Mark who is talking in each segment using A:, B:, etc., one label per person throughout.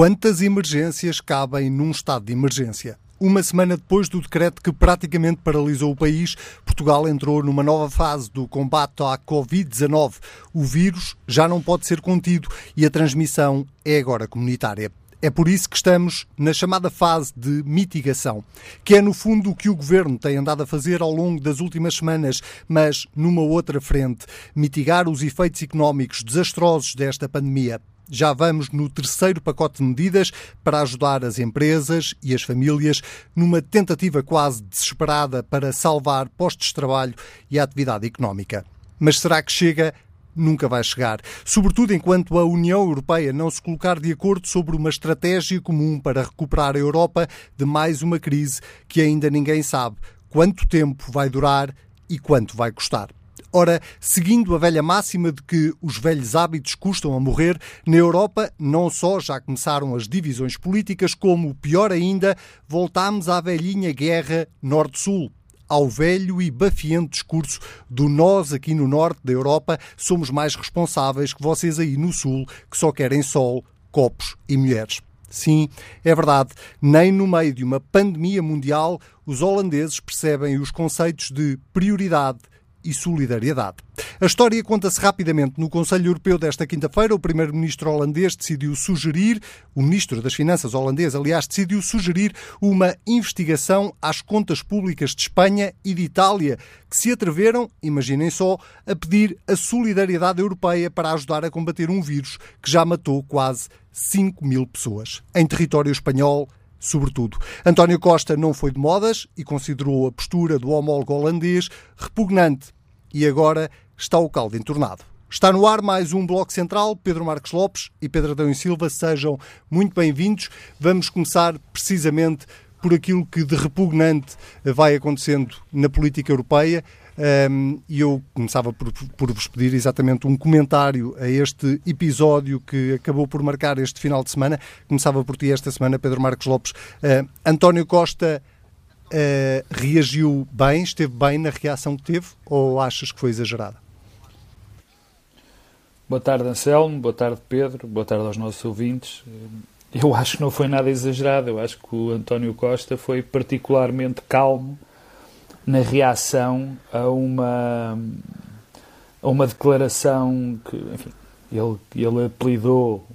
A: Quantas emergências cabem num estado de emergência? Uma semana depois do decreto que praticamente paralisou o país, Portugal entrou numa nova fase do combate à Covid-19. O vírus já não pode ser contido e a transmissão é agora comunitária. É por isso que estamos na chamada fase de mitigação, que é no fundo o que o governo tem andado a fazer ao longo das últimas semanas, mas numa outra frente, mitigar os efeitos económicos desastrosos desta pandemia. Já vamos no terceiro pacote de medidas para ajudar as empresas e as famílias numa tentativa quase desesperada para salvar postos de trabalho e a atividade económica. Mas será que chega? Nunca vai chegar. Sobretudo enquanto a União Europeia não se colocar de acordo sobre uma estratégia comum para recuperar a Europa de mais uma crise que ainda ninguém sabe quanto tempo vai durar e quanto vai custar. Ora, seguindo a velha máxima de que os velhos hábitos custam a morrer, na Europa não só já começaram as divisões políticas, como, pior ainda, voltámos à velhinha guerra Norte-Sul ao velho e bafiante discurso do nós aqui no norte da Europa somos mais responsáveis que vocês aí no sul, que só querem sol, copos e mulheres. Sim, é verdade, nem no meio de uma pandemia mundial os holandeses percebem os conceitos de prioridade, e solidariedade. A história conta-se rapidamente. No Conselho Europeu desta quinta-feira, o primeiro-ministro holandês decidiu sugerir, o ministro das Finanças holandês, aliás, decidiu sugerir uma investigação às contas públicas de Espanha e de Itália, que se atreveram, imaginem só, a pedir a solidariedade europeia para ajudar a combater um vírus que já matou quase 5 mil pessoas em território espanhol sobretudo. António Costa não foi de modas e considerou a postura do homólogo holandês repugnante. E agora está o caldo entornado. Está no ar mais um Bloco Central. Pedro Marcos Lopes e Pedro Adão e Silva, sejam muito bem-vindos. Vamos começar precisamente por aquilo que de repugnante vai acontecendo na política europeia. E eu começava por, por vos pedir exatamente um comentário a este episódio que acabou por marcar este final de semana. Começava por ti esta semana, Pedro Marcos Lopes. Uh, António Costa uh, reagiu bem, esteve bem na reação que teve, ou achas que foi exagerada?
B: Boa tarde, Anselmo. Boa tarde, Pedro. Boa tarde aos nossos ouvintes. Eu acho que não foi nada exagerado. Eu acho que o António Costa foi particularmente calmo na reação a uma, a uma declaração que, enfim, ele, ele apelidou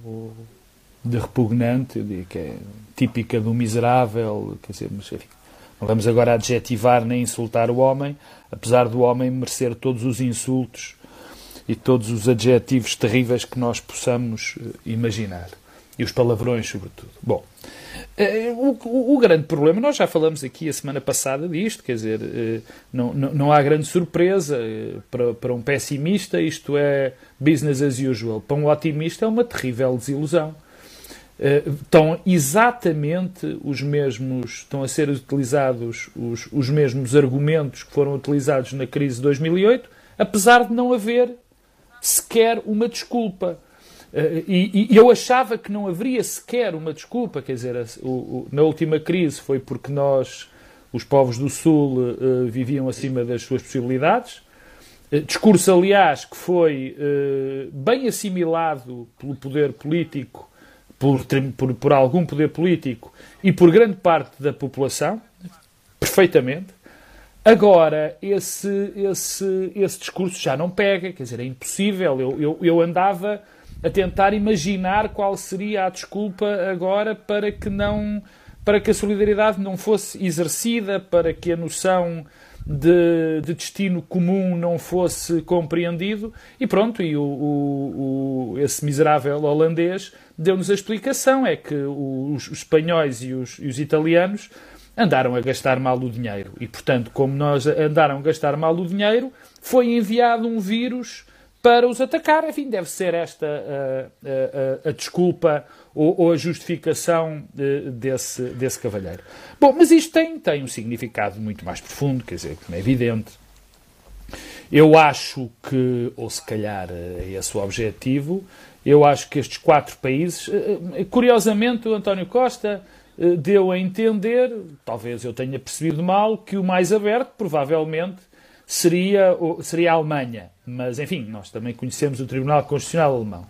B: de repugnante, que é típica do miserável, quer dizer, mas, enfim, não vamos agora adjetivar nem insultar o homem, apesar do homem merecer todos os insultos e todos os adjetivos terríveis que nós possamos eh, imaginar. E os palavrões, sobretudo. Bom, eh, o, o, grande problema, nós já falamos aqui a semana passada disto, quer dizer, eh, não, não, não há grande surpresa para, para um pessimista, isto é business as usual. Para um otimista é uma terrível desilusão. Estão exatamente os mesmos, estão a ser utilizados os, os mesmos argumentos que foram utilizados na crise de 2008, apesar de não haver sequer uma desculpa. Uh, e, e, eu achava que não haveria sequer uma desculpa, quer dizer, o, o, na última crise foi porque nós, os povos do Sul, uh, viviam acima das suas possibilidades. Discurso, aliás, que foi bem assimilado pelo poder político, por, por, por algum poder político e por grande parte da população, perfeitamente. Agora, esse, esse, esse discurso já não pega, quer dizer, é impossível. Eu, eu, eu andava a tentar imaginar qual seria a desculpa agora para que não para que a solidariedade não fosse exercida, para que a noção de, de destino comum não fosse compreendido. E pronto, e o, o, o esse miserável holandês deu-nos a explicação, é que os, os espanhóis e os, e os italianos andaram a gastar mal o dinheiro. E portanto, como nós andaram a gastar mal o dinheiro, foi enviado um vírus para os atacar. Enfim, deve ser esta a, a, a desculpa ou, ou, a justificação de, desse, desse cavalheiro. Bom, mas isto tem, tem um significado muito mais profundo, quer dizer, como é evidente. Eu acho que, ou se calhar é esse o objetivo, eu acho que estes quatro países, eh, eh, curiosamente, o António Costa eh, deu a entender, talvez eu tenha percebido mal, que o mais aberto, provavelmente, seria, seria a Alemanha. Mas, enfim, nós também conhecemos o Tribunal Constitucional Alemão.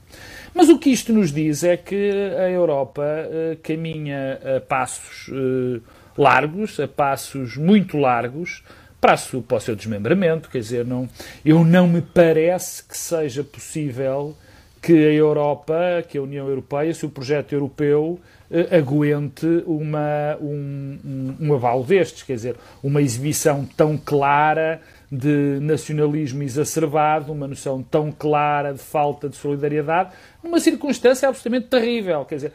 B: Mas o que isto nos diz é que a Europa uh, caminha a passos uh, largos, a passos muito largos, para, a, para o seu desmembramento. Quer dizer, não, eu não me parece que seja possível que a Europa, que a União Europeia, se o projeto europeu uh, aguente uma, um, um, um avalo destes, quer dizer, uma exibição tão clara de nacionalismo exacerbado, uma noção tão clara de falta de solidariedade, numa circunstância absolutamente terrível. Quer dizer,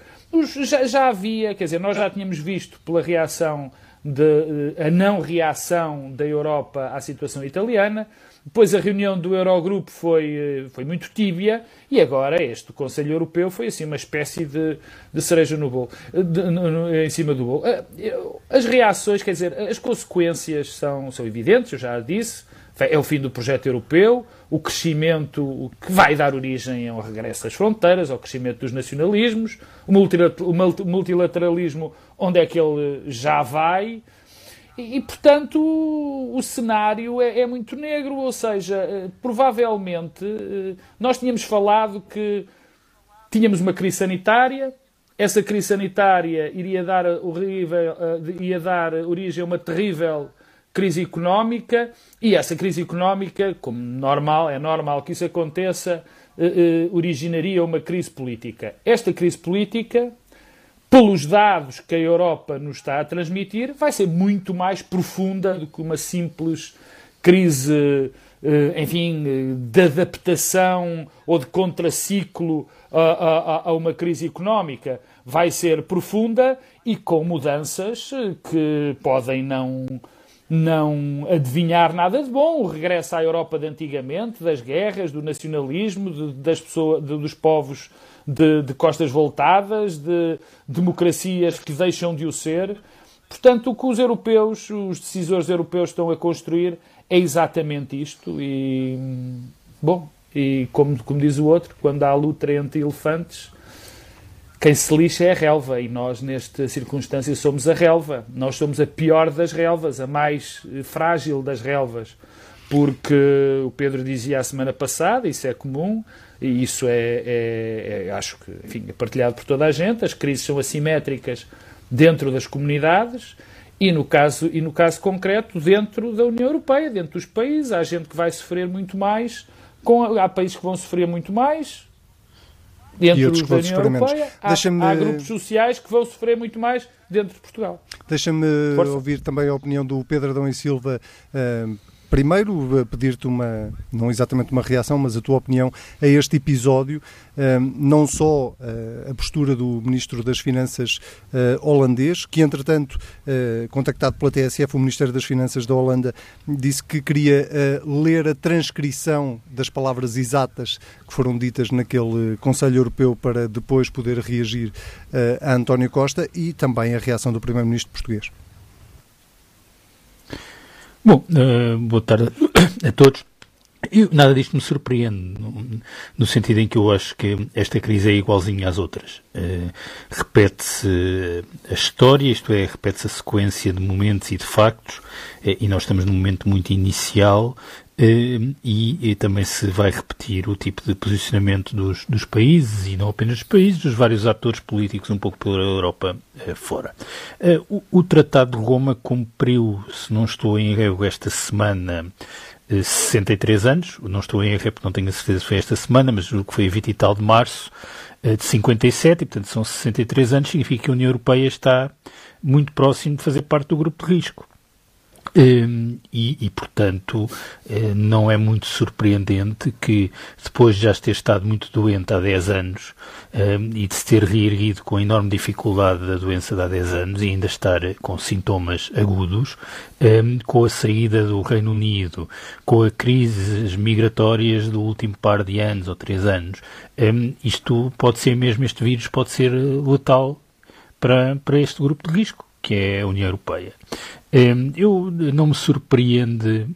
B: já, já havia, quer dizer, nós já tínhamos visto pela reação de, a não reação da Europa à situação italiana, depois a reunião do Eurogrupo foi, eh, foi muito tíbia e agora este Conselho Europeu foi assim uma espécie de, de cereja no bolo, de, no, em cima do bolo. Eh, as reações, quer dizer, as consequências são, são evidentes, eu já disse, é o fim do projeto europeu, o crescimento que vai dar origem ao regresso às fronteiras, ao crescimento dos nacionalismos, o multilateralismo onde é que ele já vai, e, portanto, o, o cenário é, é, muito negro, ou seja, eh, provavelmente eh, nós tínhamos falado que tínhamos uma crise sanitária, essa crise sanitária iria dar, horrível, eh, ia dar origem a uma terrível crise económica e essa crise económica, como normal, é normal que isso aconteça, originaria uma crise política. Esta crise política pelos dados que a Europa nos está a transmitir, vai ser muito mais profunda do que uma simples crise, eh, enfim, de adaptação ou de contraciclo a, a, a uma crise económica. Vai ser profunda e com mudanças que podem não não adivinhar nada de bom, o regresso à Europa de antigamente, das guerras, do nacionalismo, de, das pessoas, de, dos povos de, de costas voltadas, de democracias que deixam de o ser. Portanto, o que os europeus, os decisores europeus estão a construir é exatamente isto. E, bom, e como, como diz o outro, quando há luta entre elefantes, quem se lixa é a relva. E nós, nesta circunstância, somos a relva. Nós somos a pior das relvas, a mais frágil das relvas. Porque o Pedro dizia a semana passada, isso é comum, e isso é, é, é, acho que enfim, é partilhado por toda a gente. As crises são assimétricas dentro das comunidades e no caso e no caso concreto dentro da União Europeia, dentro dos países, há gente que vai sofrer muito mais, com, há países que vão sofrer muito mais. Dentro da União Europeia, há, há, grupos sociais que vão sofrer muito mais dentro de Portugal.
A: Deixa-me ouvir também a opinião do Pedro Adão e Silva, uh, primeiro eh, pedir-te uma, não exatamente uma reação, mas a tua opinião a este episódio, ehm, não só eh, a postura do Ministro das Finanças eh, holandês, que entretanto, contactado pela TSF, o Ministério das Finanças da Holanda disse que queria ler a transcrição das palavras exatas que foram ditas naquele Conselho Europeu para depois poder reagir a António Costa e também a reação do Primeiro-Ministro português.
C: Bom, uh, boa tarde a todos. Eu, nada disto me surpreende, no, no, sentido em que eu acho que esta crise é igualzinha às outras. Uh, repete-se a história, isto é, repete-se a sequência de momentos e de factos, uh, e nós estamos num momento muito inicial e, e, também se vai repetir o tipo de posicionamento dos, dos, países, e não apenas dos países, dos vários atores políticos um pouco pela Europa eh, fora. Eh, o, o, Tratado de Roma cumpriu, se não estou em erro, esta semana 63 eh, anos, não estou em erro porque não tenho a certeza se foi esta semana, mas o que foi a 20 e tal de março de 57, e portanto são 63 anos, significa que a União Europeia está muito próximo de fazer parte do grupo de risco. Um, e, e, portanto, uh, não é muito surpreendente que, depois de já ter estado muito doente há 10 anos um, e de se ter reerguido com enorme dificuldade da doença de há 10 anos e ainda estar com sintomas agudos, um, com a saída do Reino Unido, com as crises migratórias do último par de anos ou 3 anos, isto pode ser mesmo, este vírus pode ser letal para, para este grupo de risco, que é a União Europeia. Eu não me surpreende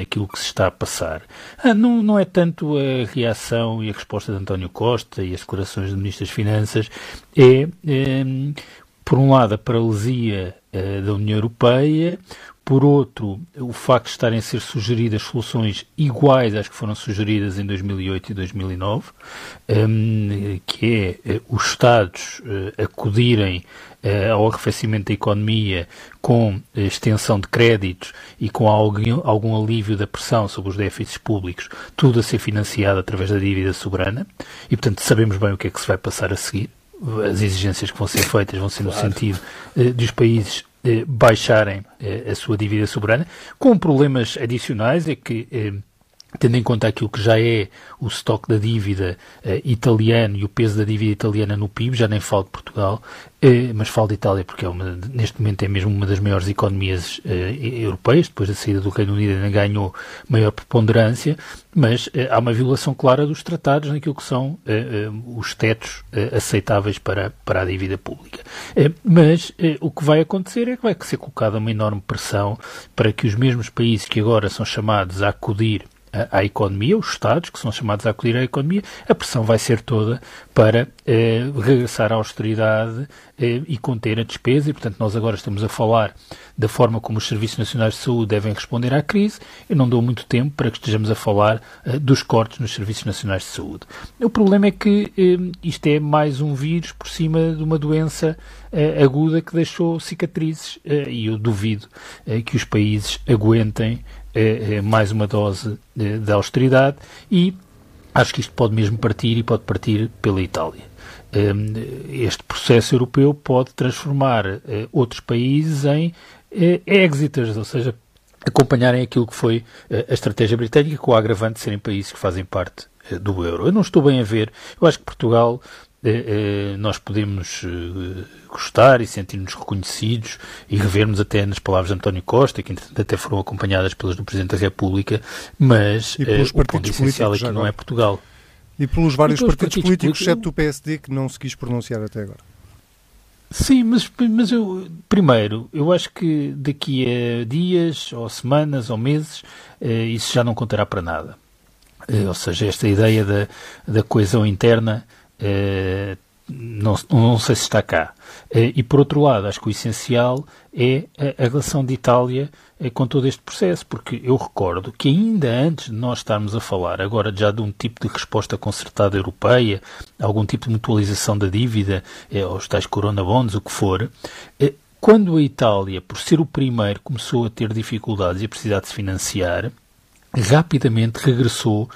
C: aquilo que se está a passar. Ah, não, não é tanto a reação e a resposta de António Costa e as declarações do Ministro das Finanças, é, ehm, por um lado, a paralisia eh, da União Europeia, por outro, o facto de estarem a ser sugeridas soluções iguais às que foram sugeridas em 2008 e 2009, um, que é uh, os Estados uh, acudirem uh, ao arrefecimento da economia com extensão de créditos e com algum, algum alívio da pressão sobre os déficits públicos, tudo a ser financiado através da dívida soberana, e portanto sabemos bem o que é que se vai passar a seguir as exigências que vão ser feitas vão ser claro. no sentido eh, dos países eh, baixarem eh, a sua dívida soberana, com problemas adicionais, é que eh, tendo em conta aquilo que já é o estoque da dívida eh, italiano e o peso da dívida italiana no PIB, já nem falo de Portugal, eh, mas falo de Itália porque é uma, neste momento é mesmo uma das maiores economias eh, europeias, depois da saída do Reino Unido ainda ganhou maior preponderância, mas eh, há uma violação clara dos tratados naquilo que são os tetos aceitáveis para, para a dívida pública. mas o que vai acontecer é que vai ser colocada uma enorme pressão para que os mesmos países que agora são chamados a acudir à economia, os Estados, que são chamados a acolher à economia, a pressão vai ser toda para eh, regressar à austeridade eh, e conter a despesa, e portanto nós agora estamos a falar da forma como os Serviços Nacionais de Saúde devem responder à crise, eu não dou muito tempo para que estejamos a falar eh, dos cortes nos Serviços Nacionais de Saúde. O problema é que eh, isto é mais um vírus por cima de uma doença eh, aguda que deixou cicatrizes, eh, e eu duvido que os países aguentem mais uma dose de, de austeridade e acho que isto pode mesmo partir e pode partir pela Itália. Hum, este processo europeu pode transformar eh, outros países em eh, exiters, ou seja, acompanharem aquilo que foi eh, a estratégia britânica, com o agravante de serem países que fazem parte do euro. Eu não estou bem a ver, eu acho que Portugal nós podemos eh, gostar e sentir-nos reconhecidos e revermos até nas palavras de António Costa, que até foram acompanhadas pelas do Presidente da República, mas o ponto essencial aqui não é Portugal.
A: E pelos vários e pelos partidos, partidos, políticos, exceto o PSD, que não se quis pronunciar até agora.
C: Sim, mas, mas eu, primeiro, eu acho que daqui a dias, ou semanas, ou meses, isso já não contará para nada. ou seja, esta ideia da, da coesão interna eh, não, não sei se está cá. Eh, e por outro lado, acho que o essencial é a, relação de Itália eh, com todo este processo, porque eu recordo que ainda antes de nós estarmos a falar agora já de um tipo de resposta concertada europeia, algum tipo de mutualização da dívida, aos tais corona bonds, o que for, quando a Itália, por ser o primeiro, começou a ter dificuldades e a precisar de se financiar, rapidamente regressou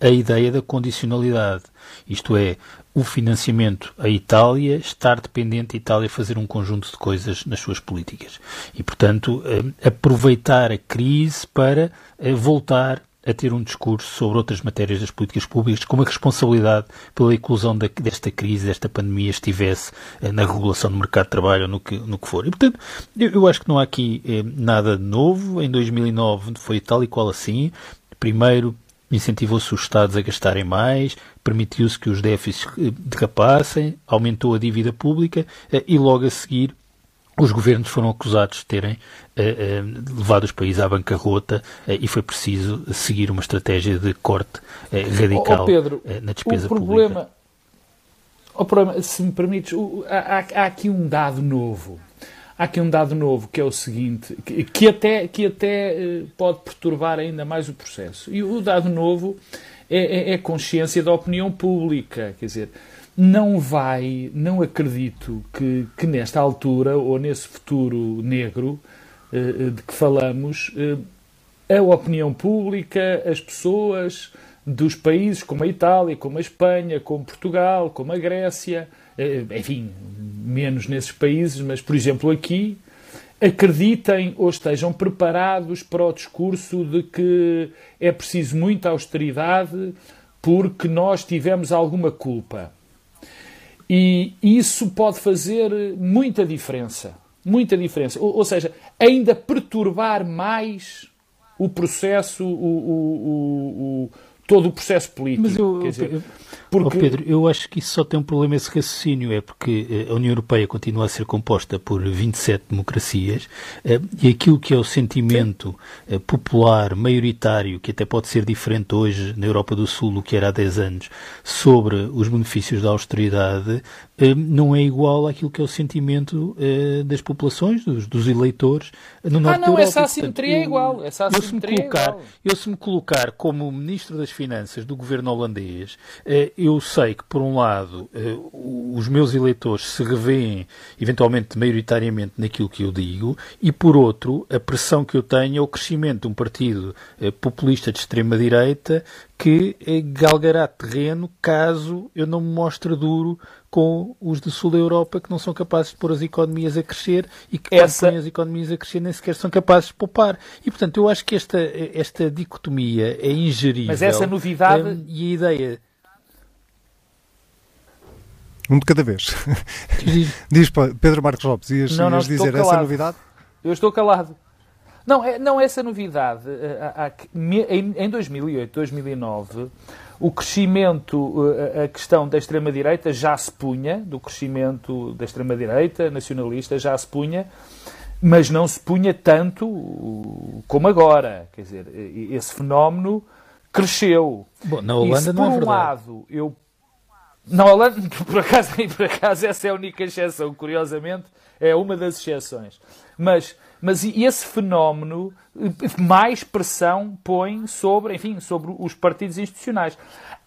C: a ideia da condicionalidade. Isto é, o financiamento à Itália estar dependente da Itália fazer um conjunto de coisas nas suas políticas. E, portanto, eh, aproveitar a crise para eh, voltar a ter um discurso sobre outras matérias das políticas públicas, como a responsabilidade pela inclusão desta crise, desta pandemia, estivesse eh, na regulação do mercado de trabalho ou no que, no que for. E, portanto, eu, eu acho que não há aqui nada de novo. Em 2009 foi tal e qual assim. Primeiro, incentivou-se os Estados a gastarem mais, permitiu-se que os déficits eh, derrapassem, aumentou a dívida pública eh, e logo a seguir os governos foram acusados de terem eh, levado os países à bancarrota e foi preciso seguir uma estratégia de corte radical oh, Pedro, na despesa
B: o problema, pública. O problema, se me permites, há, há aqui um dado novo há aqui um dado novo que é o seguinte, que, que até, que até eh, pode perturbar ainda mais o processo. E o dado novo é, é, é consciência da opinião pública. Quer dizer, não vai, não acredito que, que nesta altura ou nesse futuro negro eh, eh, de que falamos, a opinião pública, as pessoas dos países como a Itália, como a Espanha, como Portugal, como a Grécia, enfim, menos nesses países, mas, por exemplo, aqui, acreditem ou estejam preparados para o discurso de que é preciso muita austeridade porque nós tivemos alguma culpa. E isso pode fazer muita diferença. Muita diferença. Ou, ou seja, ainda perturbar mais o processo, o, o, o todo o processo político.
C: Mas eu, dizer, eu, porque... Oh Pedro, eu acho que isso só tem um problema esse raciocínio, é porque eh, a União Europeia continua a ser composta por 27 democracias eh, e aquilo que é o sentimento Sim. Eh, popular, maioritário, que até pode ser diferente hoje na Europa do Sul do que era há 10 anos, sobre os benefícios da austeridade, não é igual àquilo que é o sentimento das populações, dos, dos eleitores no norte ah, não, Europa.
B: essa assimetria é igual. Essa
C: eu, se me colocar, é eu se me colocar como Ministro das Finanças do governo holandês, eu sei que, por um lado, eh, os meus eleitores se revêem, eventualmente, maioritariamente naquilo que eu digo, e, por outro, a pressão que eu tenho é o crescimento de um partido eh, populista de extrema-direita que eh, galgará terreno caso eu não me mostre duro com os do sul da Europa que não são capazes de pôr as economias a crescer e que Essa... quando põem as economias a crescer nem sequer são capazes de poupar. E, portanto, eu acho que esta, esta dicotomia é ingerível.
B: Mas essa novidade...
C: Um, e a ideia
A: um de cada vez. Diz Pedro Marcos Lopes, ias, não, não, ias dizer essa novidade?
B: Eu estou calado. Não, é, não essa novidade. Eh, em 2008, 2009, o crescimento, eh, a questão da extrema-direita já se punha, do crescimento da extrema-direita nacionalista já se punha, mas não se punha tanto como agora. Quer dizer, esse fenómeno cresceu.
C: Bom, na Holanda e se,
B: não
C: é verdade.
B: um lado eu na Holanda, por acaso, por acaso, essa é a única exceção, curiosamente, é uma das exceções. Mas, mas esse fenómeno mais pressão põe sobre, enfim, sobre os partidos institucionais.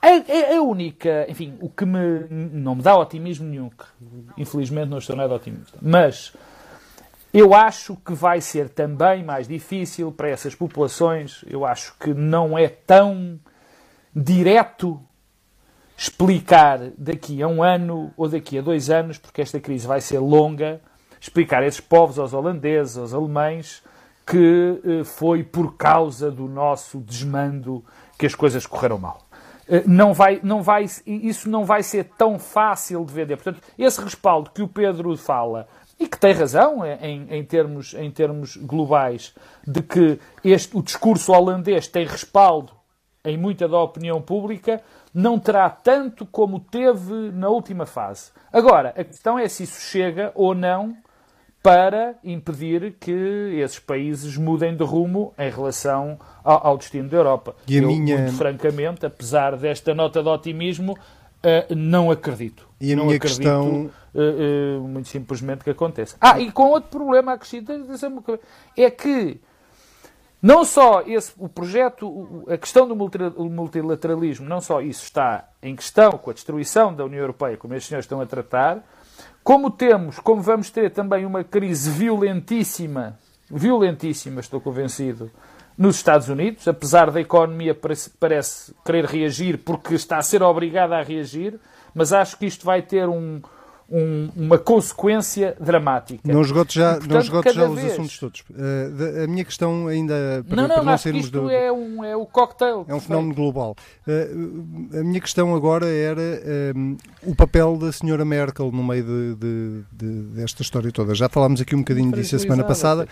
B: A, a, única, enfim, o que me, não me dá otimismo nenhum, que infelizmente não estou nada otimista, mas eu acho que vai ser também mais difícil para essas populações, eu acho que não é tão direto explicar daqui a um ano ou daqui a dois anos, porque esta crise vai ser longa, explicar a esses povos, aos holandeses, aos alemães, que eh, foi por causa do nosso desmando que as coisas correram mal. Eh, não vai, não vai, isso não vai ser tão fácil de vender. Portanto, esse respaldo que o Pedro fala, e que tem razão em, em, termos, em termos globais, de que este, o discurso holandês tem respaldo em muita da opinião pública, não terá tanto como teve na última fase. Agora, a questão é se isso chega ou não para impedir que esses países mudem de rumo em relação ao, ao destino da Europa.
A: E Eu, minha...
B: muito francamente, apesar desta nota de otimismo, uh, não acredito.
A: E a
B: não
A: minha acredito, questão...
B: Uh, uh, muito simplesmente que aconteça. Ah, e com outro problema acrescido, é que não só esse, o projeto, a questão do multilateralismo, não só isso está em questão com a destruição da União Europeia, como estes senhores estão a tratar, como temos, como vamos ter também uma crise violentíssima, violentíssima, estou convencido, nos Estados Unidos, apesar da economia parece, parece querer reagir porque está a ser obrigada a reagir, mas acho que isto vai ter um, um, uma consequência dramática.
A: Não esgoto já, e, portanto, não esgoto já vez... os assuntos todos. Uh, a minha questão ainda
B: para não, não, para não sermos isto do... é, um, é o cocktail.
A: É um fenómeno global. Uh, a minha questão agora era uh, o papel da senhora Merkel no meio de, de, de, desta história toda. Já falámos aqui um bocadinho disso a semana passada.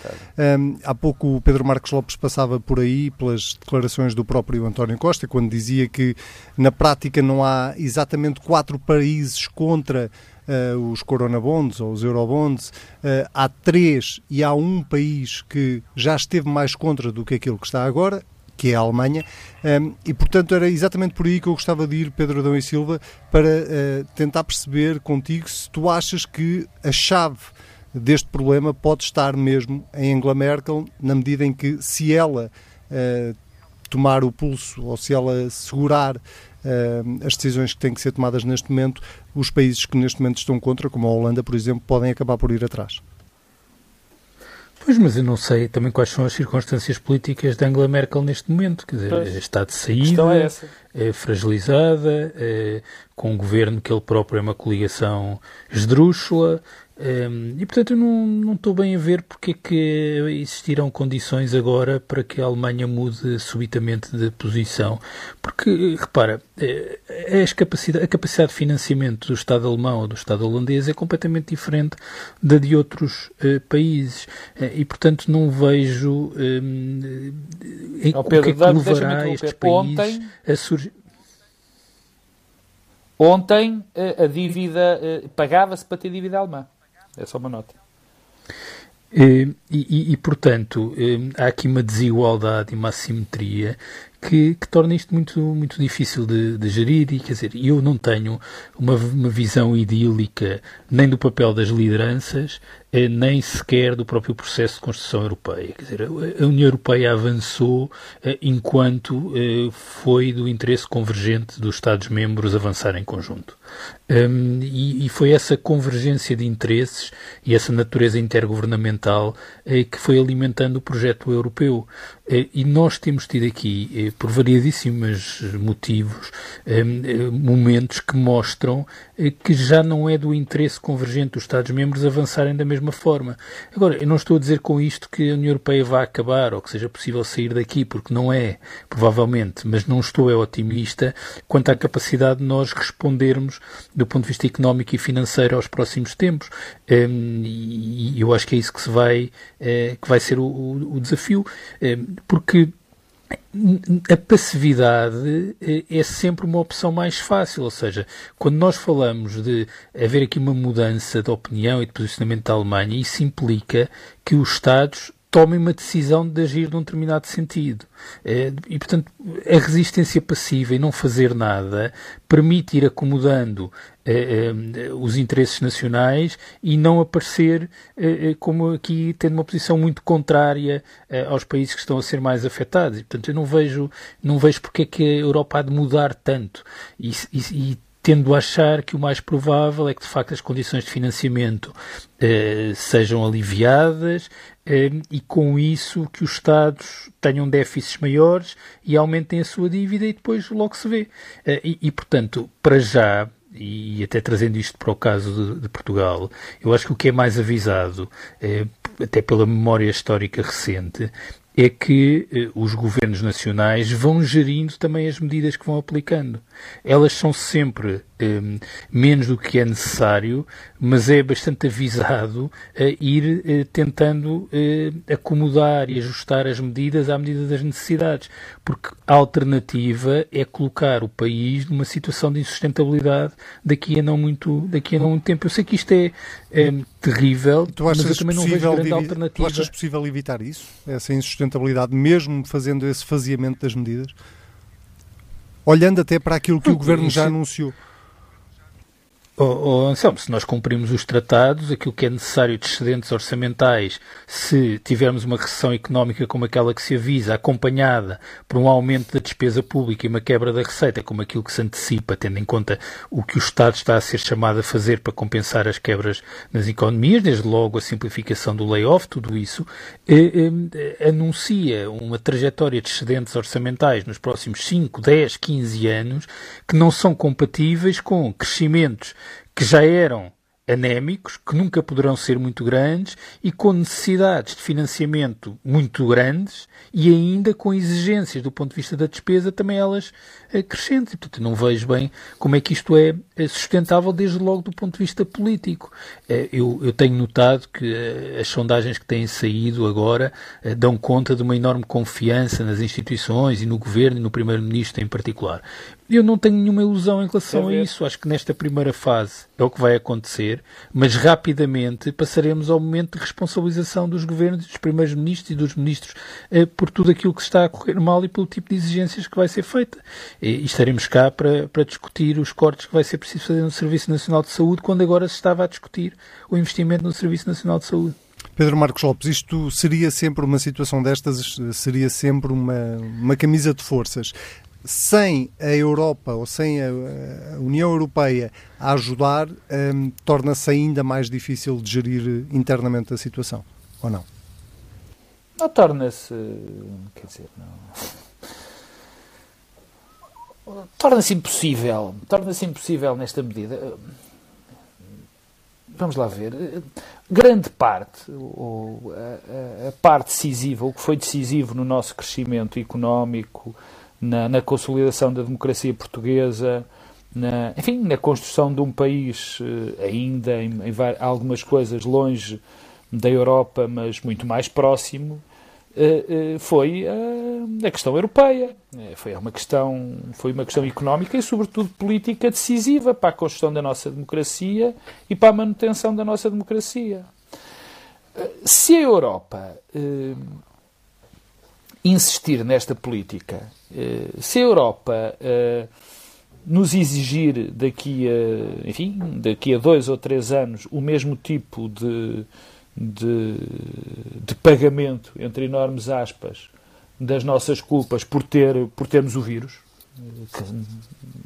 A: há pouco o Pedro Marcos Lopes passava por aí pelas declarações do próprio António Costa, quando dizia que na prática não há exatamente quatro países contra uh, os coronabonds ou os eurobonds, uh, há três e há um país que já esteve mais contra do que aquilo que está agora, que é a Alemanha, um, ehm, e portanto era exatamente por aí que eu gostava de ir, Pedro Adão e Silva, para uh, tentar perceber contigo se tu achas que a chave deste problema pode estar mesmo em Angela Merkel, na medida em que se ela uh, tomar o pulso ou se ela segurar as decisões que têm que ser tomadas neste momento, os países que neste momento estão contra, como a Holanda, por exemplo, podem acabar por ir atrás.
C: Pois, mas eu não sei também quais são as circunstâncias políticas de Angela Merkel neste momento. Quer dizer, pois, está de saída, é, é fragilizada, é, com um governo que ele próprio é uma coligação esdrúxula, Um, e portanto eu não, estou bem a ver porque é que existirão condições agora para que a Alemanha mude subitamente de posição. Porque, repara, eh, capacidade, a capacidade de financiamento do Estado alemão ou do Estado holandês é completamente diferente da de outros uh, países. Uh, e portanto não vejo um, oh, o que é que levará estes países Ontem... a surgir.
B: Ontem a dívida pagava-se para ter dívida alemã. É só uma nota.
C: E, e, e, portanto, há aqui uma desigualdade e uma assimetria que, que, torna isto muito, muito difícil de, de, gerir e, quer dizer, eu não tenho uma, uma visão idílica nem do papel das lideranças, eh, nem sequer do próprio processo de construção europeia. Quer dizer, a União Europeia avançou eh, enquanto eh, foi do interesse convergente dos Estados-membros avançar em conjunto. Um, e, foi essa convergência de interesses e essa natureza intergovernamental que foi alimentando o projeto europeu. E nós temos tido aqui, por variedíssimos motivos, momentos que mostram que já não é do interesse convergente dos Estados-membros avançarem da mesma forma. Agora, eu não estou a dizer com isto que a União Europeia vá acabar ou que seja possível sair daqui, porque não é, provavelmente, mas não estou é otimista quanto à capacidade de nós respondermos do ponto de vista económico e financeiro aos próximos tempos. Um, e eu acho que é isso que se vai, uh, que vai ser o, desafio, porque a passividade eh, é sempre uma opção mais fácil, ou seja, quando nós falamos de haver aqui uma mudança de opinião e de posicionamento da Alemanha, isso implica que os Estados tomem uma decisão de agir num determinado sentido. Eh, e, portanto, a resistência passiva e não fazer nada permite ir acomodando eh, eh, os interesses nacionais e não aparecer como aqui tendo uma posição muito contrária aos países que estão a ser mais afetados. E, portanto, eu não vejo, não vejo porque é que a Europa há de mudar tanto. E, e, tendo a achar que o mais provável é que de facto as condições de financiamento eh, sejam aliviadas e com isso que os Estados tenham déficits maiores e aumentem a sua dívida e depois logo se vê. Eh, e, e, portanto, para já, e até trazendo isto para o caso de, de Portugal, eu acho que o que é mais avisado, eh, até pela memória histórica recente, é que eh, os governos nacionais vão gerindo também as medidas que vão aplicando. Elas são sempre eh, menos do que é necessário, mas é bastante avisado a ir eh, tentando eh, acomodar e ajustar as medidas à medida das necessidades, porque a alternativa é colocar o país numa situação de insustentabilidade daqui a não muito, daqui a não muito tempo. Eu sei que isto é, é terrível, mas eu também não vejo grande alternativa.
A: Tu achas possível evitar isso, essa insustentabilidade, mesmo fazendo esse faziamento das medidas? olhando até para aquilo que o Governo já anunciou.
C: Oh, oh, Anselmo, se nós cumprimos os tratados, aquilo que é necessário de excedentes orçamentais, se tivermos uma recessão económica como aquela que se avisa, acompanhada por um aumento da despesa pública e uma quebra da receita, como aquilo que se antecipa, tendo em conta o que o Estado está a ser chamado a fazer para compensar as quebras nas economias, desde logo a simplificação do layoff, tudo isso, eh, eh, anuncia uma trajetória de excedentes orçamentais nos próximos 5, 10, 15 anos que não são compatíveis com crescimentos que já eram anémicos, que nunca poderão ser muito grandes e com necessidades de financiamento muito grandes e ainda com exigências do ponto de vista da despesa também elas eh, crescentes. Portanto, não vejo bem como é que isto é sustentável desde logo do ponto de vista político. Eh, eu, eu tenho notado que eh, as sondagens que têm saído agora dão conta de uma enorme confiança nas instituições e no governo e no primeiro-ministro em particular. Eu não tenho nenhuma ilusão em relação a isso. Acho que nesta primeira fase é o que vai acontecer, mas rapidamente passaremos ao momento de responsabilização dos governos, dos primeiros ministros e dos ministros eh, por tudo aquilo que está a correr mal e pelo tipo de exigências que vai ser feita. E estaremos cá para, para discutir os cortes que vai ser preciso fazer no Serviço Nacional de Saúde, quando agora se estava a discutir o investimento no Serviço Nacional de Saúde.
A: Pedro Marcos Lopes, isto seria sempre uma situação destas, seria sempre uma, uma camisa de forças sem a Europa ou sem a, União Europeia a ajudar, um, torna-se ainda mais difícil de gerir internamente a situação, ou não?
B: Não torna-se, quer dizer, não. Torna-se impossível, torna-se impossível nesta medida. vamos lá ver, grande parte, ou a, a, parte decisiva, o que foi decisivo no nosso crescimento económico, na, na consolidação da democracia portuguesa, na, enfim, na construção de um país eh, ainda em, em algumas coisas longe da Europa, mas muito mais próximo, eh, eh, foi a questão europeia. Foi uma questão, foi uma questão económica e, sobretudo, política decisiva para a construção da nossa democracia e para a manutenção da nossa democracia. Se a Europa insistir nesta política, se a Europa nos exigir daqui a, enfim, daqui a dois ou três anos o mesmo tipo de, de, de pagamento, entre enormes aspas, das nossas culpas por, ter, por termos o vírus, que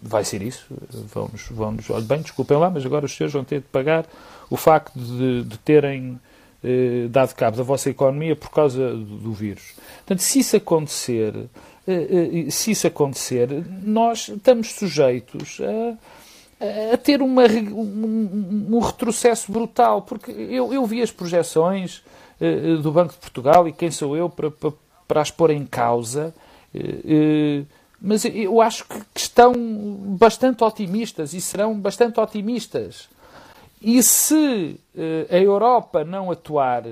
B: vai ser isso, vão-nos, vão-nos, olha bem, desculpem lá, mas agora os senhores vão ter de pagar o facto de, de terem eh, dado cabo da vossa economia por causa do, vírus. Portanto, se isso acontecer, eh, eh, se isso acontecer, nós estamos sujeitos a, a ter uma, um, um, retrocesso brutal, porque eu, eu vi as projeções do Banco de Portugal e quem sou eu para, para, para as pôr em causa, mas eu acho que estão bastante otimistas e serão bastante otimistas. E se uh, a Europa não atuar,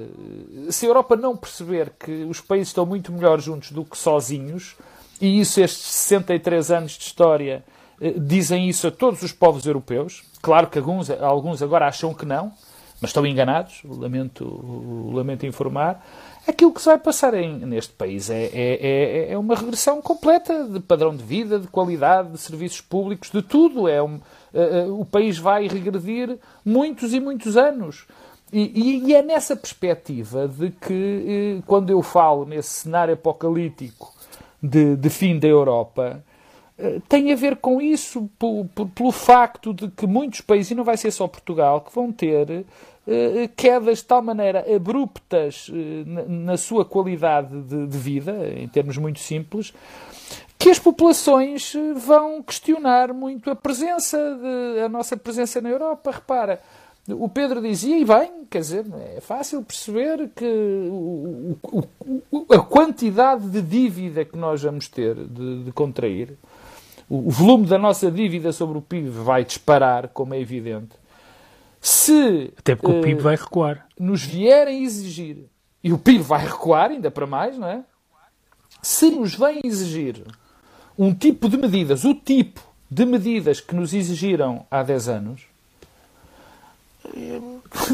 B: se a Europa não perceber que os países estão muito melhor juntos do que sozinhos, e isso estes 63 anos de história uh, dizem isso a todos os povos europeus, claro que alguns, alguns agora acham que não, mas estão enganados, lamento, lamento informar, aquilo que se vai passar em, neste país é, é, é, é, uma regressão completa de padrão de vida, de qualidade, de serviços públicos, de tudo. É um, uh, o país vai regredir muitos e muitos anos. E, e é nessa perspectiva de que, uh, quando eu falo nesse cenário apocalíptico de, de fim da Europa, uh, tem a ver com isso, pelo facto de que muitos países, e não vai ser só Portugal, que vão ter quedas de tal maneira abruptas na, sua qualidade de, vida, em termos muito simples, que as populações eh, vão questionar muito a presença, de, a nossa presença na Europa. Repara, o Pedro dizia, e bem, quer dizer, é fácil perceber que o, o, a quantidade de dívida que nós vamos ter de, de contrair, o, volume da nossa dívida sobre o PIB vai disparar, como é evidente. Se.
C: Até porque uh, o PIB vai recuar.
B: Nos vierem exigir, e o PIB vai recuar, ainda para mais, não é? Se nos vêm exigir um tipo de medidas, o tipo de medidas que nos exigiram há 10 anos,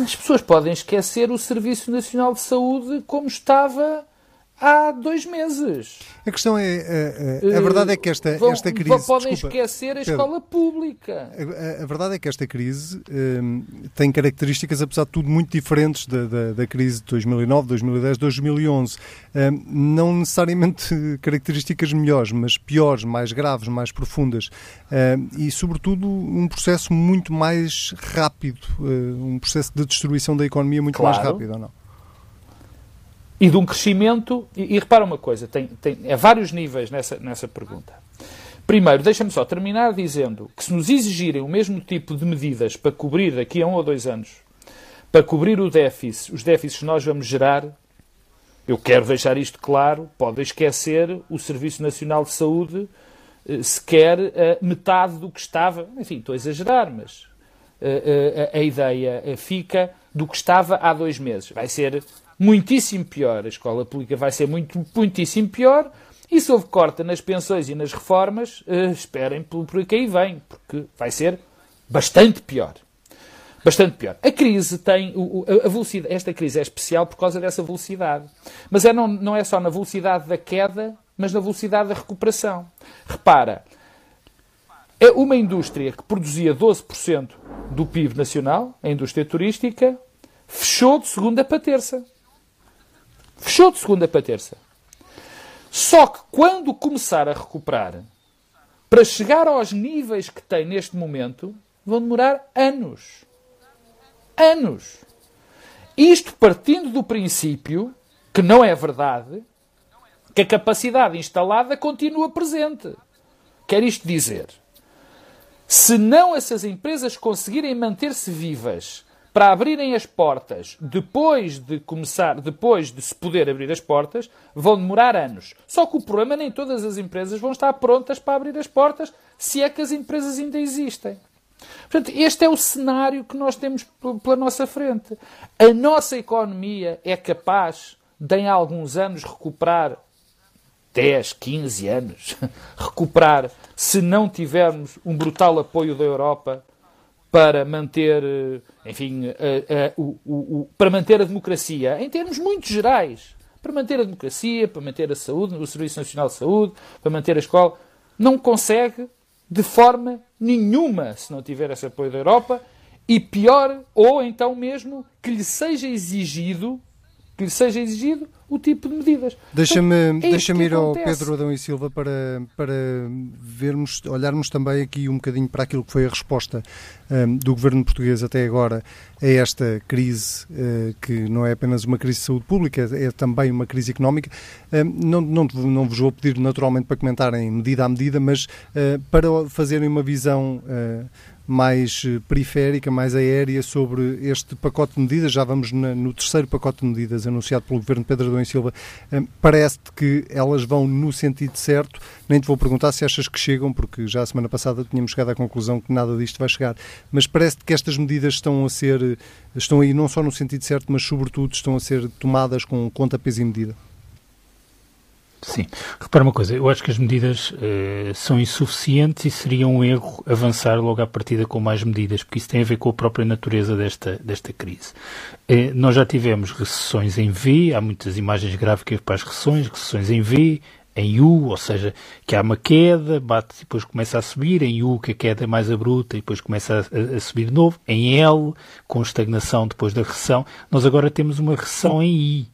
B: as pessoas podem esquecer o Serviço Nacional de Saúde como estava há dois meses.
A: A questão é, a, a, a verdade é que esta,
B: Vão,
A: esta crise...
B: Podem desculpa, esquecer a Pedro, escola pública.
A: A, a, verdade é que esta crise um, tem características, apesar de tudo, muito diferentes da, da, da crise de 2009, 2010, 2011. Um, não necessariamente características melhores, mas piores, mais graves, mais profundas. Um, e, sobretudo, um processo muito mais rápido, um processo de destruição da economia muito claro. mais rápido, ou não?
B: E de um crescimento. E, e repara uma coisa, tem, tem é vários níveis nessa, nessa pergunta. Primeiro, deixa-me só terminar dizendo que se nos exigirem o mesmo tipo de medidas para cobrir daqui a um ou dois anos, para cobrir o déficit, os déficits que nós vamos gerar, eu quero deixar isto claro, podem esquecer o Serviço Nacional de Saúde eh, sequer uh, metade do que estava, enfim, estou a exagerar, mas uh, uh, a ideia fica do que estava há dois meses. Vai ser muitíssimo pior. A escola pública vai ser muito, muitíssimo pior. E se houve corta nas pensões e nas reformas, uh, esperem por, por que aí vem, porque vai ser bastante pior. Bastante pior. A crise tem. O, a velocidade, esta crise é especial por causa dessa velocidade. Mas é, não, não é só na velocidade da queda, mas na velocidade da recuperação. Repara, é uma indústria que produzia 12% do PIB nacional, a indústria turística, fechou de segunda para terça. Fechou de segunda para terça. Só que quando começar a recuperar, para chegar aos níveis que tem neste momento, vão demorar anos. Anos. Isto partindo do princípio, que não é verdade, que a capacidade instalada continua presente. Quer isto dizer, se não essas empresas conseguirem manter-se vivas para abrirem as portas, depois de começar, depois de se poder abrir as portas, vão demorar anos. Só que o problema é nem todas as empresas vão estar prontas para abrir as portas, se é que as empresas ainda existem. Portanto, este é o cenário que nós temos pela nossa frente. A nossa economia é capaz de, em alguns anos, recuperar 10, 15 anos, recuperar se não tivermos um brutal apoio da Europa para manter, enfim, a, a, o, o, para manter a democracia, em termos muito gerais, para manter a democracia, para manter a saúde, o Serviço Nacional de Saúde, para manter a escola, não consegue de forma nenhuma se não tiver esse apoio da Europa e pior, ou então mesmo que lhe seja exigido, que lhe seja exigido o tipo de medidas.
A: Deixa-me é deixa ir ao Pedro Adão e Silva para, para vermos, olharmos também aqui um bocadinho para aquilo que foi a resposta um, do governo português até agora a esta crise, uh, que não é apenas uma crise de saúde pública, é, é também uma crise económica. Um, não, não, não vos vou pedir naturalmente para comentarem medida a medida, mas uh, para fazerem uma visão. Uh, mais eh, periférica, mais aérea sobre este pacote de medidas. Já vamos na, no terceiro pacote de medidas anunciado pelo Governo Pedro Adão e Silva. Parece-te que elas vão no sentido certo. Nem te vou perguntar se achas que chegam, porque já a semana passada tínhamos chegado à conclusão que nada disto vai chegar. Mas parece-te que estas medidas estão a ser, eh, estão aí não só no sentido certo, mas sobretudo estão a ser tomadas com conta, peso e medida.
C: Sim. Repara uma coisa, eu acho que as medidas uh, são insuficientes e seria um erro avançar logo à partida com mais medidas, porque isso tem a ver com a própria natureza desta, desta crise. Uh, nós já tivemos recessões em V, há muitas imagens gráficas para as recessões, recessões em V, em U, ou seja, que há uma queda, bate e depois começa a subir, em U que a queda é mais abrupta e depois começa a, a, subir de novo, em L, com estagnação depois da recessão. Nós agora temos uma recessão em I,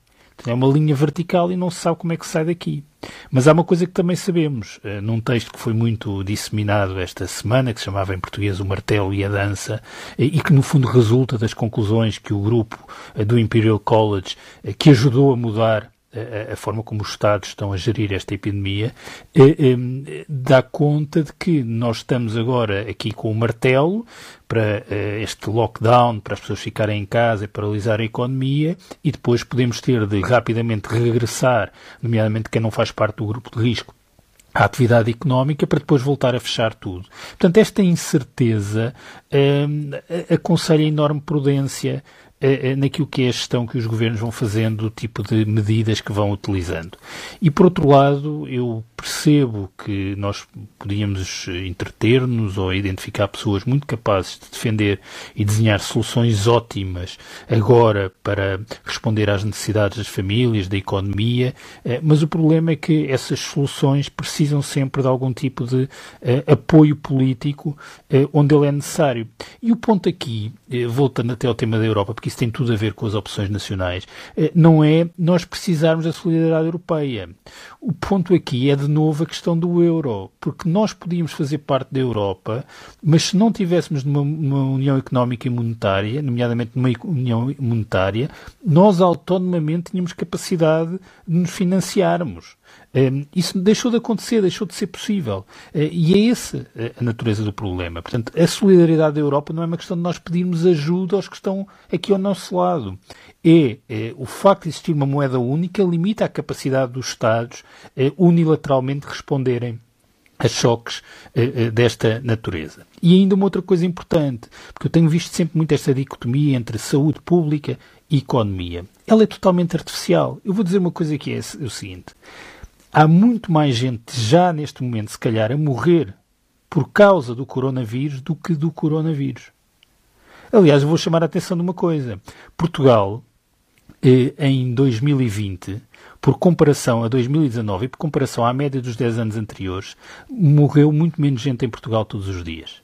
C: é uma linha vertical e não se sabe como é que sai daqui. Mas há uma coisa que também sabemos, uh, num texto que foi muito disseminado esta semana, que se chamava em português O Martelo e a Dança, e que no fundo resulta das conclusões que o grupo uh, do Imperial College, que ajudou a mudar a, forma como os Estados estão a gerir esta epidemia, eh, dá conta de que nós estamos agora aqui com o martelo para eh, este lockdown, para as pessoas ficarem em casa e paralisar a economia, e depois podemos ter de rapidamente regressar, nomeadamente quem não faz parte do grupo de risco, à atividade económica para depois voltar a fechar tudo. Portanto, esta incerteza eh, aconselha enorme prudência naquilo que é a gestão que os governos vão fazendo, o tipo de medidas que vão utilizando. E por outro lado, eu percebo que nós podíamos entreter-nos ou identificar pessoas muito capazes de defender e desenhar soluções ótimas agora para responder às necessidades das famílias, da economia, eh, mas o problema é que essas soluções precisam sempre de algum tipo de eh, apoio político eh, onde ele é necessário. E o ponto aqui, voltando até ao tema da Europa, porque isso tem tudo a ver com as opções nacionais, eh, não é nós precisarmos da solidariedade europeia. O ponto aqui é, de novo, a questão do euro, porque nós podíamos fazer parte da Europa, mas se não tivéssemos uma, uma união económica e monetária, nomeadamente uma união monetária, nós autonomamente tínhamos capacidade de nos financiarmos. Ehm, isso deixou de acontecer, deixou de ser possível. Eh, e é essa a natureza do problema. Portanto, a solidariedade da Europa não é uma questão de nós pedirmos ajuda aos que estão aqui ao nosso lado. É, é o facto de existir uma moeda única limita a capacidade dos Estados é, unilateralmente responderem a choques desta natureza. E ainda uma outra coisa importante, porque eu tenho visto sempre muito esta dicotomia entre saúde pública e economia. Ela é totalmente artificial. Eu vou dizer uma coisa que é o seguinte: há muito mais gente já neste momento, se calhar, a morrer por causa do coronavírus do que do coronavírus. Aliás, vou chamar a atenção de uma coisa. Portugal, eh, em 2020, por comparação a 2019 e por comparação à média dos 10 anos anteriores, morreu muito menos gente em Portugal todos os dias.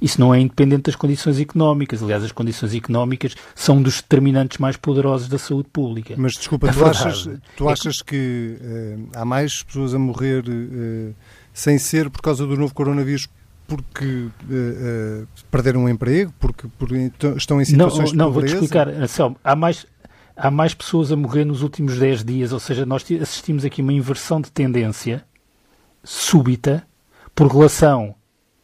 C: Isso não é independente das condições económicas. Aliás, as condições económicas são um dos determinantes mais poderosos da saúde pública.
A: Mas desculpa, tu achas, tu é achas, que uh, há mais pessoas a morrer uh, sem ser por causa do novo coronavírus porque uh, perderam o emprego, porque, porque, estão em situações
C: não,
A: de
C: Não, vou-te explicar, Anselmo. Há mais, há mais pessoas a morrer nos últimos 10 dias, ou seja, nós assistimos aqui uma inversão de tendência súbita por relação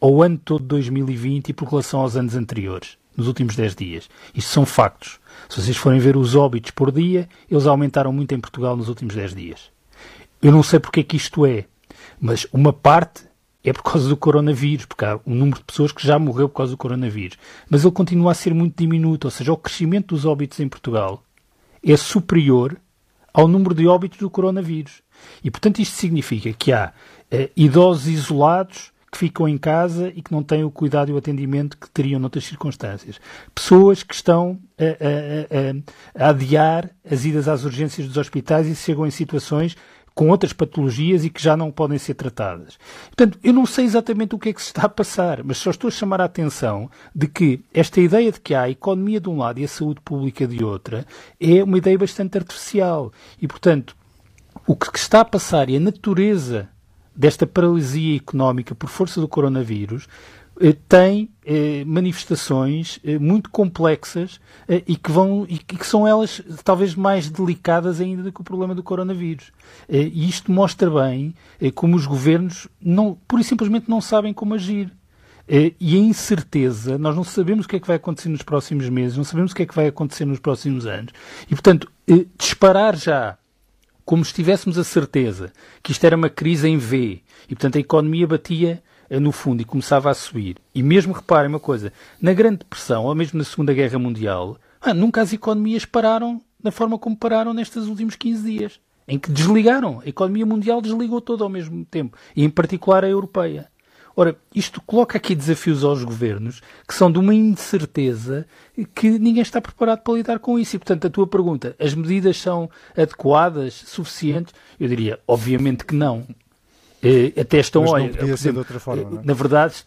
C: ao ano todo de 2020 e por relação aos anos anteriores. nos últimos 10 dias. Isto são factos. Se vocês forem ver os óbitos por dia, eles aumentaram muito em Portugal nos últimos 10 dias. Eu não sei porque é que isto é, mas uma parte é por causa do coronavírus, porque há um número de pessoas que já morreu por causa do coronavírus. Mas ele continua a ser muito diminuto, ou seja, o crescimento dos óbitos em Portugal é superior ao número de óbitos do coronavírus. E, portanto, isto significa que há eh, idosos isolados que ficam em casa e que não têm o cuidado e o atendimento que teriam noutras circunstâncias. Pessoas que estão a, a, a, a adiar as idas às urgências dos hospitais e chegam em situações com outras patologias e que já não podem ser tratadas. Portanto, eu não sei exatamente o que é que se está a passar, mas só estou a chamar a atenção de que esta ideia de que há a economia de um lado e a saúde pública de outra é uma ideia bastante artificial. E, portanto, o que está a passar e a natureza desta paralisia económica por força do coronavírus eh, tem eh, manifestações eh, muito complexas eh, e, que vão, e que são elas talvez mais delicadas ainda do que o problema do coronavírus. Eh, e isto mostra bem eh, como os governos não, pura e simplesmente não sabem como agir. E a incerteza, nós não sabemos o que é que vai acontecer nos próximos meses, não sabemos o que é que vai acontecer nos próximos anos. E, portanto, disparar já como se tivéssemos a certeza que isto era uma crise em V e, portanto, a economia batia eh, no fundo e começava a subir. E mesmo, reparem uma coisa, na Grande Depressão, ou mesmo na Segunda Guerra Mundial, ah, nunca as economias pararam da forma como pararam nestes últimos 15 dias, em que desligaram. A economia mundial desligou toda ao mesmo tempo, e em particular a europeia. Ora, isto coloca aqui desafios aos governos que são de uma incerteza que ninguém está preparado para lidar com isso. E, portanto, a tua pergunta, as medidas são adequadas, suficientes? Eu diria, obviamente que não. Eh, até estão.
A: Mas não podia exemplo, ser de outra forma, não é?
C: Na verdade,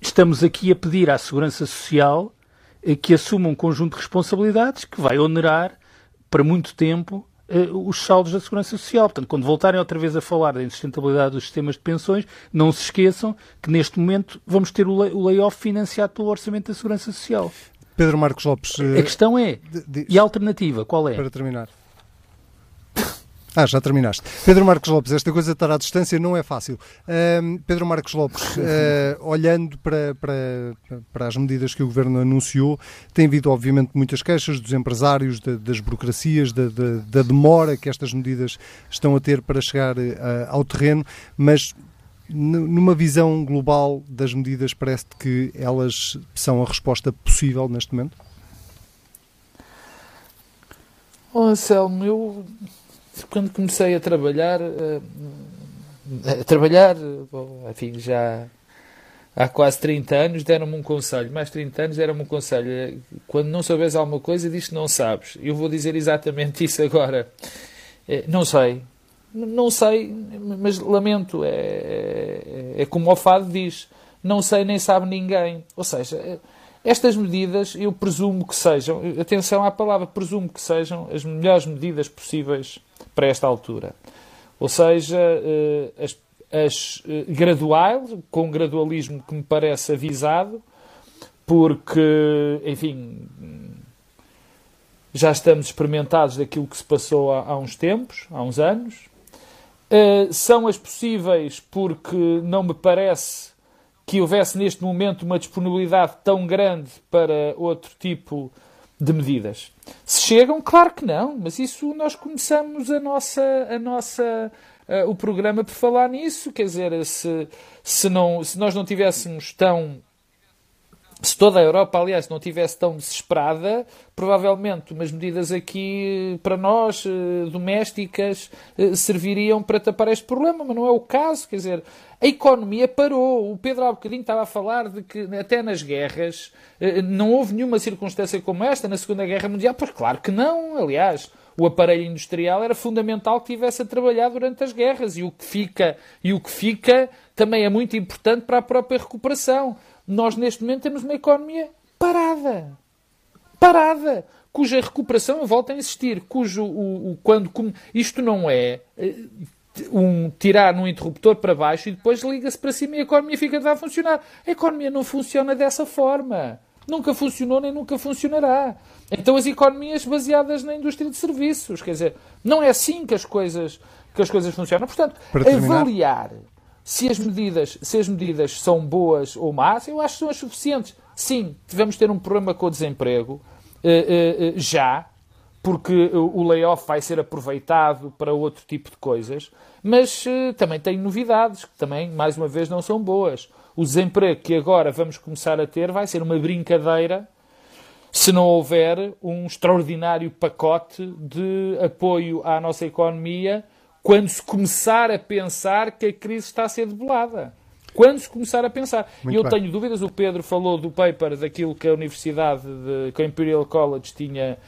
C: estamos aqui a pedir à Segurança Social eh, que assuma um conjunto de responsabilidades que vai onerar para muito tempo eh, os saldos da Segurança Social. Portanto, quando voltarem outra vez a falar da insustentabilidade dos sistemas de pensões, não se esqueçam que neste momento vamos ter o layoff financiado pelo Orçamento da Segurança Social.
A: Pedro Marcos Lopes.
C: A questão é, e a alternativa, qual é?
A: Para terminar. Ah, já terminaste. Pedro Marcos Lopes, esta coisa de estar à distância não é fácil. Uh, Pedro Marcos Lopes, uh, olhando para, para, para as medidas que o Governo anunciou, tem havido, obviamente, muitas queixas dos empresários, de, das burocracias, da, de, da demora que estas medidas estão a ter para chegar uh, ao terreno, mas numa visão global das medidas, parece que elas são a resposta possível neste momento?
B: Oh, Anselmo, eu quando comecei a trabalhar, eh, a trabalhar, enfim, já há quase 30 anos, deram-me um conselho, mais 30 anos deram-me um conselho, quando não sabes alguma coisa, diz que não sabes. Eu vou dizer exatamente isso agora. Eh, não sei, não sei, mas lamento, é, é, é como o Fado diz, não sei nem sabe ninguém. Ou seja, estas medidas, eu presumo que sejam, atenção à palavra, presumo que sejam as melhores medidas possíveis para esta altura. Ou seja, eh, as, as eh, gradual, com um gradualismo que me parece avisado, porque, enfim, já estamos experimentados daquilo que se passou há, há uns tempos, há uns anos. Uh, são as possíveis porque não me parece que houvesse neste momento uma disponibilidade tão grande para outro tipo de medidas. Se chegam, claro que não, mas isso nós começamos a nossa, a nossa, uh, o programa por falar nisso. Quer dizer, se, se, não, se nós não tivéssemos tão se toda a Europa, aliás, não tivesse tão desesperada, provavelmente umas medidas aqui para nós, eh, domésticas, eh, serviriam para tapar este problema, mas não é o caso. Quer dizer, a economia parou. O Pedro há bocadinho estava a falar de que até nas guerras eh, não houve nenhuma circunstância como esta na Segunda Guerra Mundial. Pois claro que não, aliás. O aparelho industrial era fundamental que tivesse a trabalhar durante as guerras e o que fica e o que fica também é muito importante para a própria recuperação. Nós, neste momento, temos uma economia parada. Parada. Cuja recuperação volta a insistir. Cujo, o, o, quando, isto não é eh, um tirar num interruptor para baixo e depois liga-se para cima e a economia fica a funcionar. A economia não funciona dessa forma. Nunca funcionou nem nunca funcionará. Então as economias baseadas na indústria de serviços, quer dizer, não é assim que as coisas que as coisas funcionam. Portanto, avaliar se as medidas, se as medidas são boas ou más, eu acho que são as suficientes. sim, vamos ter um problema com o desemprego, uh, uh, já, porque o layoff vai ser aproveitado para outro tipo de coisas, mas uh, também tem novidades que também, mais uma vez, não são boas. O desemprego que agora vamos começar a ter vai ser uma brincadeira se não houver um extraordinário pacote de apoio à nossa economia quando se começar a pensar que a crise está a ser debelada. Quando se começar a pensar. E eu bem. tenho dúvidas, o Pedro falou do paper daquilo que a Universidade, de, que a Imperial College tinha,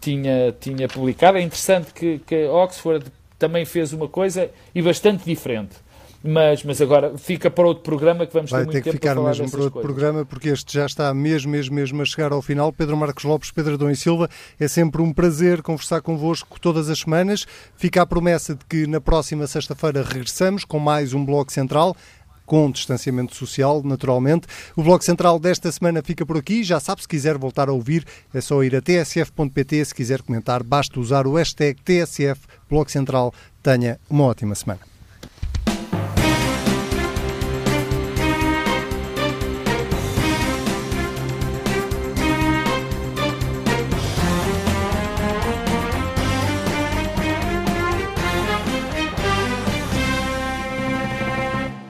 B: tinha, tinha publicado. É interessante que, que Oxford também fez uma coisa e bastante diferente. Mas, mas agora fica para outro programa que vamos
A: Vai
B: ter muito
A: ter
B: que
A: ficar
B: para
A: mesmo para outro
B: coisas.
A: programa, porque este já está mesmo, mesmo, mesmo a chegar ao final. Pedro Marcos Lopes, Pedro Adão e Silva, é sempre um prazer conversar convosco todas as semanas. Fica a promessa de que na próxima sexta-feira regressamos com mais um Bloco Central com distanciamento social, naturalmente. O Bloco Central desta semana fica por aqui. Já sabe, se quiser voltar a ouvir, é só ir a tsf.pt. Se quiser comentar, basta usar o hashtag TSF Bloco Central. Tenha uma ótima semana.